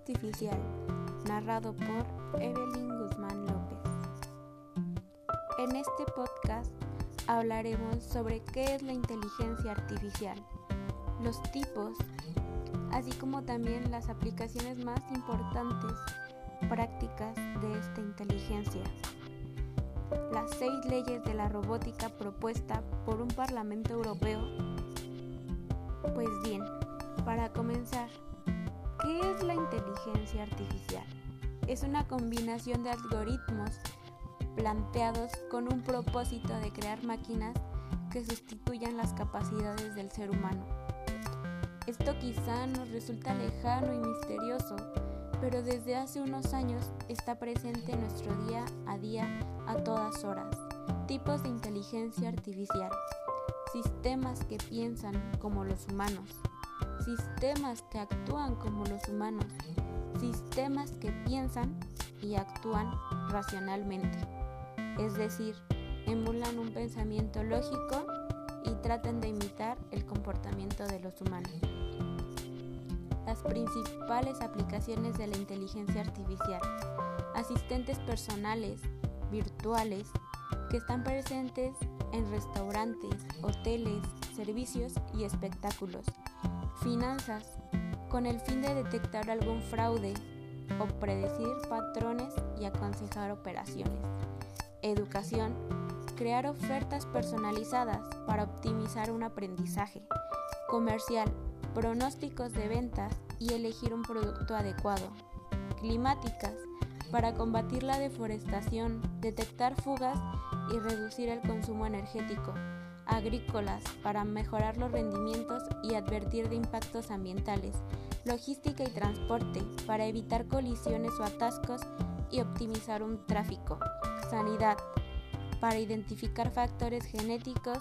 artificial, narrado por Evelyn Guzmán López. En este podcast hablaremos sobre qué es la inteligencia artificial, los tipos, así como también las aplicaciones más importantes prácticas de esta inteligencia. Las seis leyes de la robótica propuesta por un Parlamento Europeo. Pues bien, para comenzar, ¿qué es la inteligencia artificial? Es una combinación de algoritmos planteados con un propósito de crear máquinas que sustituyan las capacidades del ser humano. Esto quizá nos resulta lejano y misterioso, pero desde hace unos años está presente en nuestro día a día a todas horas. Tipos de inteligencia artificial. Sistemas que piensan como los humanos. Sistemas que actúan como los humanos. Sistemas que piensan y actúan racionalmente. Es decir, emulan un pensamiento lógico y tratan de imitar el comportamiento de los humanos las principales aplicaciones de la inteligencia artificial, asistentes personales, virtuales, que están presentes en restaurantes, hoteles, servicios y espectáculos, finanzas, con el fin de detectar algún fraude o predecir patrones y aconsejar operaciones, educación, crear ofertas personalizadas para optimizar un aprendizaje, comercial, pronósticos de ventas y elegir un producto adecuado. Climáticas, para combatir la deforestación, detectar fugas y reducir el consumo energético. Agrícolas, para mejorar los rendimientos y advertir de impactos ambientales. Logística y transporte, para evitar colisiones o atascos y optimizar un tráfico. Sanidad, para identificar factores genéticos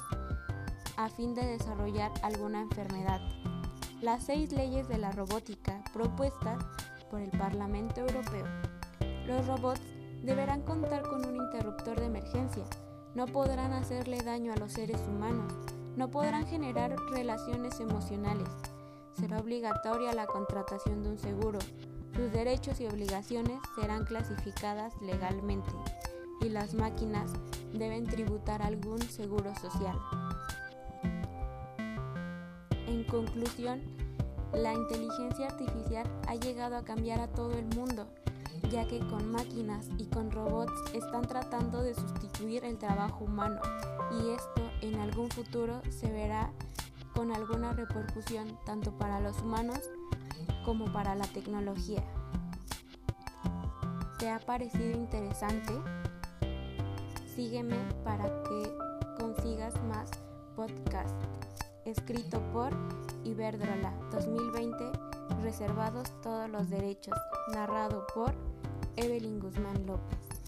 a fin de desarrollar alguna enfermedad las seis leyes de la robótica propuestas por el Parlamento Europeo. Los robots deberán contar con un interruptor de emergencia, no podrán hacerle daño a los seres humanos, no podrán generar relaciones emocionales, será obligatoria la contratación de un seguro, sus derechos y obligaciones serán clasificadas legalmente y las máquinas deben tributar algún seguro social. En conclusión, la inteligencia artificial ha llegado a cambiar a todo el mundo, ya que con máquinas y con robots están tratando de sustituir el trabajo humano y esto en algún futuro se verá con alguna repercusión tanto para los humanos como para la tecnología. ¿Te ha parecido interesante? Sígueme para que consigas más podcasts escrito por Iberdrola 2020, reservados todos los derechos, narrado por Evelyn Guzmán López.